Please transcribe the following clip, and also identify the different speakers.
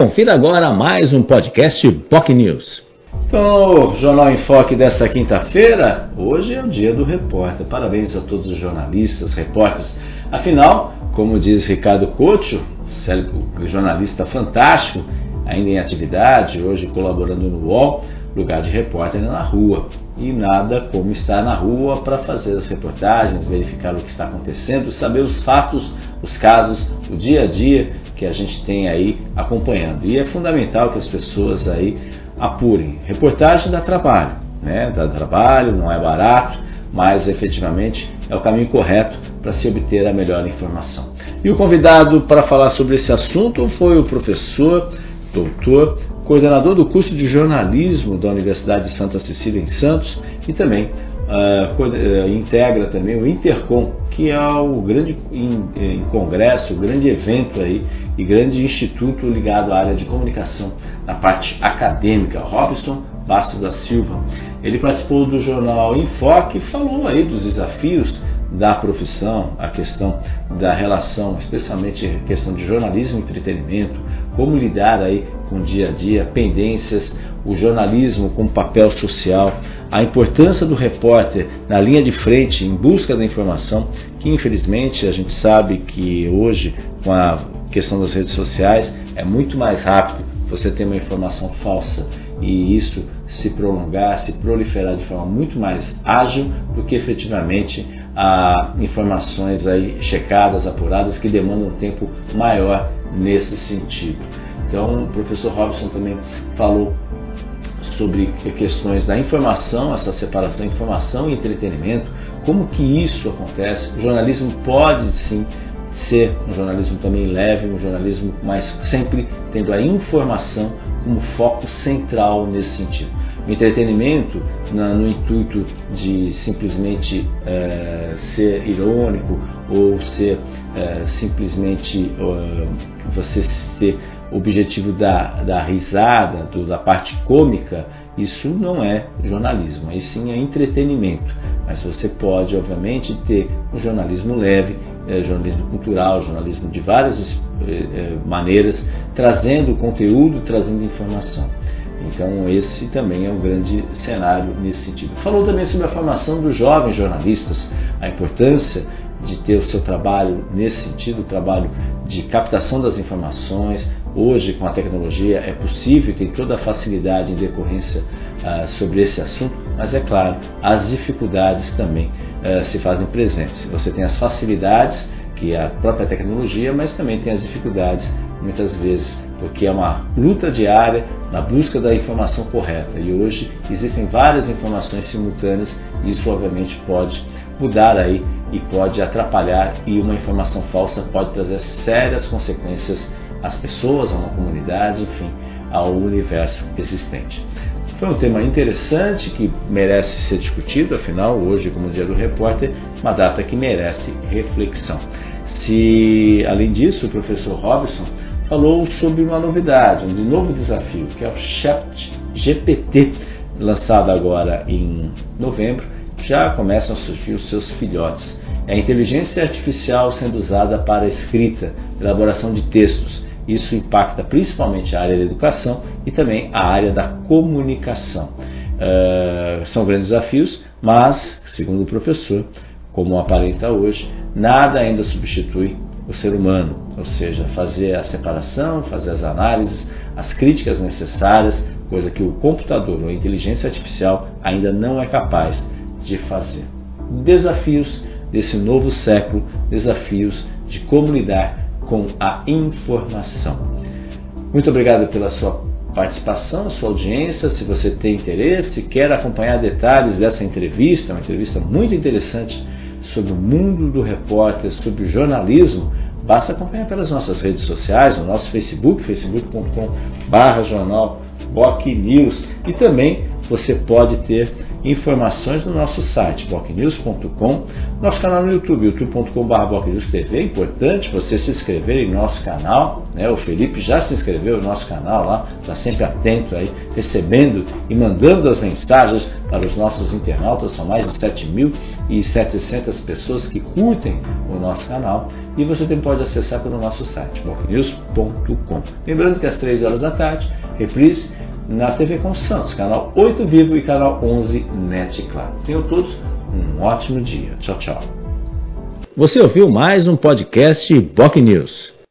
Speaker 1: Confira agora mais um podcast POC News.
Speaker 2: Então, Jornal em Foque desta quinta-feira, hoje é o dia do repórter. Parabéns a todos os jornalistas, repórteres. Afinal, como diz Ricardo Couto, jornalista fantástico, ainda em atividade, hoje colaborando no UOL, lugar de repórter na rua. E nada como estar na rua para fazer as reportagens, verificar o que está acontecendo, saber os fatos, os casos, o dia a dia que a gente tem aí acompanhando. E é fundamental que as pessoas aí apurem. Reportagem dá trabalho, né? Dá trabalho, não é barato, mas efetivamente é o caminho correto para se obter a melhor informação. E o convidado para falar sobre esse assunto foi o professor, doutor, coordenador do curso de jornalismo da Universidade de Santa Cecília em Santos e também uh, integra também o Intercom, que é o grande em congresso, o grande evento aí e grande instituto ligado à área de comunicação na parte acadêmica, Robson Bastos da Silva. Ele participou do jornal Enfoque e falou aí dos desafios da profissão, a questão da relação, especialmente a questão de jornalismo e entretenimento, como lidar aí com o dia a dia, pendências, o jornalismo como papel social, a importância do repórter na linha de frente em busca da informação, que infelizmente a gente sabe que hoje, com a questão das redes sociais, é muito mais rápido você ter uma informação falsa e isso se prolongar, se proliferar de forma muito mais ágil do que efetivamente a informações aí checadas, apuradas, que demandam um tempo maior nesse sentido. Então, o professor Robson também falou sobre questões da informação, essa separação informação e entretenimento, como que isso acontece. O jornalismo pode sim ser um jornalismo também leve, um jornalismo mais sempre tendo a informação como foco central nesse sentido. Entretenimento, na, no intuito de simplesmente é, ser irônico ou ser é, simplesmente é, você ser objetivo da, da risada, do, da parte cômica, isso não é jornalismo, aí sim é entretenimento. Mas você pode, obviamente, ter um jornalismo leve, é, jornalismo cultural, jornalismo de várias é, é, maneiras, trazendo conteúdo, trazendo informação. Então, esse também é um grande cenário nesse sentido. Falou também sobre a formação dos jovens jornalistas, a importância de ter o seu trabalho nesse sentido, o trabalho de captação das informações. Hoje, com a tecnologia, é possível, tem toda a facilidade em decorrência uh, sobre esse assunto, mas é claro, as dificuldades também uh, se fazem presentes. Você tem as facilidades, que é a própria tecnologia, mas também tem as dificuldades, muitas vezes, porque é uma luta diária na busca da informação correta. E hoje existem várias informações simultâneas, e isso obviamente pode mudar aí e pode atrapalhar e uma informação falsa pode trazer sérias consequências às pessoas, a uma comunidade, enfim, ao universo existente. Foi um tema interessante que merece ser discutido, afinal, hoje, como dia do repórter, uma data que merece reflexão. Se, além disso, o professor Robson falou sobre uma novidade, um novo desafio, que é o Chat GPT, lançado agora em novembro, já começam a surgir os seus filhotes. É a inteligência artificial sendo usada para escrita, elaboração de textos. Isso impacta principalmente a área da educação e também a área da comunicação. Uh, são grandes desafios, mas, segundo o professor, como aparenta hoje, nada ainda substitui o ser humano, ou seja, fazer a separação, fazer as análises, as críticas necessárias, coisa que o computador ou a inteligência artificial ainda não é capaz de fazer. Desafios desse novo século, desafios de como lidar com a informação. Muito obrigado pela sua participação, sua audiência. Se você tem interesse, quer acompanhar detalhes dessa entrevista, uma entrevista muito interessante sobre o mundo do repórter, sobre o jornalismo, basta acompanhar pelas nossas redes sociais, no nosso Facebook, facebook.com.br jornal e também você pode ter informações no nosso site, bocnews.com, nosso canal no YouTube, youtube.com.br TV. É importante você se inscrever em nosso canal, né? o Felipe já se inscreveu no nosso canal lá, está sempre atento aí, recebendo e mandando as mensagens para os nossos internautas, são mais de 7.700 pessoas que curtem o nosso canal e você também pode acessar pelo nosso site, bocnews.com. Lembrando que às 3 horas da tarde, reprise na TV com Santos, canal 8 Vivo e canal 11 NET Claro. Tenham todos um ótimo dia. Tchau, tchau.
Speaker 1: Você ouviu mais um podcast Boc News.